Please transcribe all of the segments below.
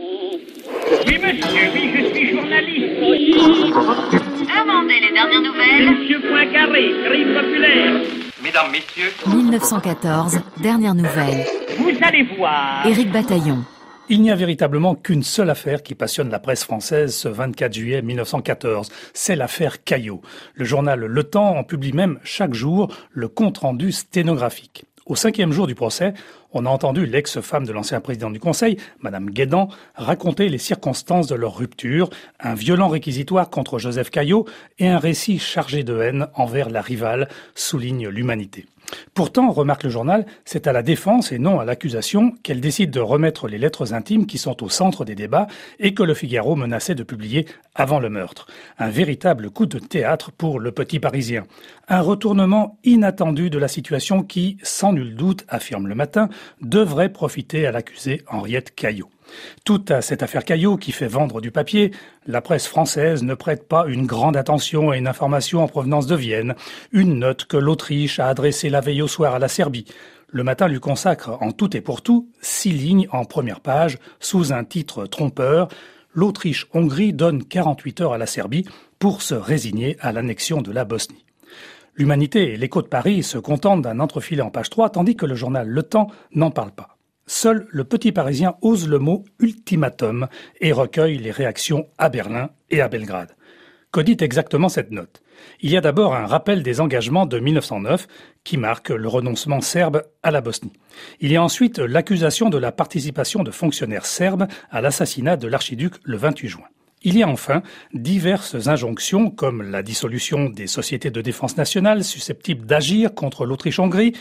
Oui, monsieur, oui, je suis journaliste. Demandez les dernières nouvelles. Monsieur Poincaré, crime populaire. Mesdames, Messieurs, 1914, dernière nouvelle. Vous allez voir. Éric Bataillon. Il n'y a véritablement qu'une seule affaire qui passionne la presse française ce 24 juillet 1914. C'est l'affaire Caillot. Le journal Le Temps en publie même chaque jour le compte-rendu sténographique. Au cinquième jour du procès, on a entendu l'ex-femme de l'ancien président du Conseil, Madame Guédan, raconter les circonstances de leur rupture, un violent réquisitoire contre Joseph Caillot et un récit chargé de haine envers la rivale, souligne l'humanité. Pourtant, remarque le journal, c'est à la défense et non à l'accusation qu'elle décide de remettre les lettres intimes qui sont au centre des débats et que le Figaro menaçait de publier avant le meurtre. Un véritable coup de théâtre pour le petit Parisien. Un retournement inattendu de la situation qui, sans nul doute, affirme le matin, devrait profiter à l'accusée Henriette Caillot. Toute à cette affaire Caillot qui fait vendre du papier, la presse française ne prête pas une grande attention à une information en provenance de Vienne, une note que l'Autriche a adressée la veille au soir à la Serbie. Le matin lui consacre en tout et pour tout six lignes en première page sous un titre trompeur. L'Autriche-Hongrie donne 48 heures à la Serbie pour se résigner à l'annexion de la Bosnie. L'Humanité et l'Écho de Paris se contentent d'un entrefilet en page 3, tandis que le journal Le Temps n'en parle pas. Seul le petit Parisien ose le mot ultimatum et recueille les réactions à Berlin et à Belgrade. Que dit exactement cette note? Il y a d'abord un rappel des engagements de 1909 qui marque le renoncement serbe à la Bosnie. Il y a ensuite l'accusation de la participation de fonctionnaires serbes à l'assassinat de l'archiduc le 28 juin. Il y a enfin diverses injonctions comme la dissolution des sociétés de défense nationale susceptibles d'agir contre l'Autriche-Hongrie,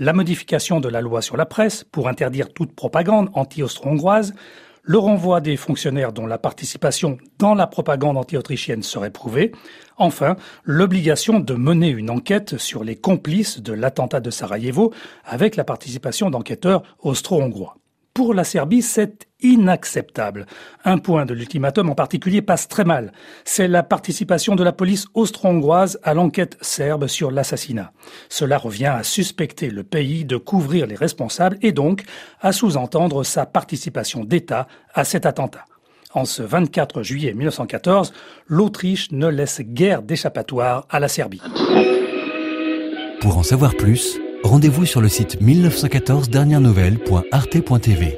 la modification de la loi sur la presse pour interdire toute propagande anti-austro-hongroise, le renvoi des fonctionnaires dont la participation dans la propagande anti-autrichienne serait prouvée, enfin l'obligation de mener une enquête sur les complices de l'attentat de Sarajevo avec la participation d'enquêteurs austro-hongrois. Pour la Serbie, c'est inacceptable. Un point de l'ultimatum en particulier passe très mal. C'est la participation de la police austro-hongroise à l'enquête serbe sur l'assassinat. Cela revient à suspecter le pays de couvrir les responsables et donc à sous-entendre sa participation d'État à cet attentat. En ce 24 juillet 1914, l'Autriche ne laisse guère d'échappatoire à la Serbie. Pour en savoir plus, rendez-vous sur le site 1914 dernières nouvelles.arte.tv.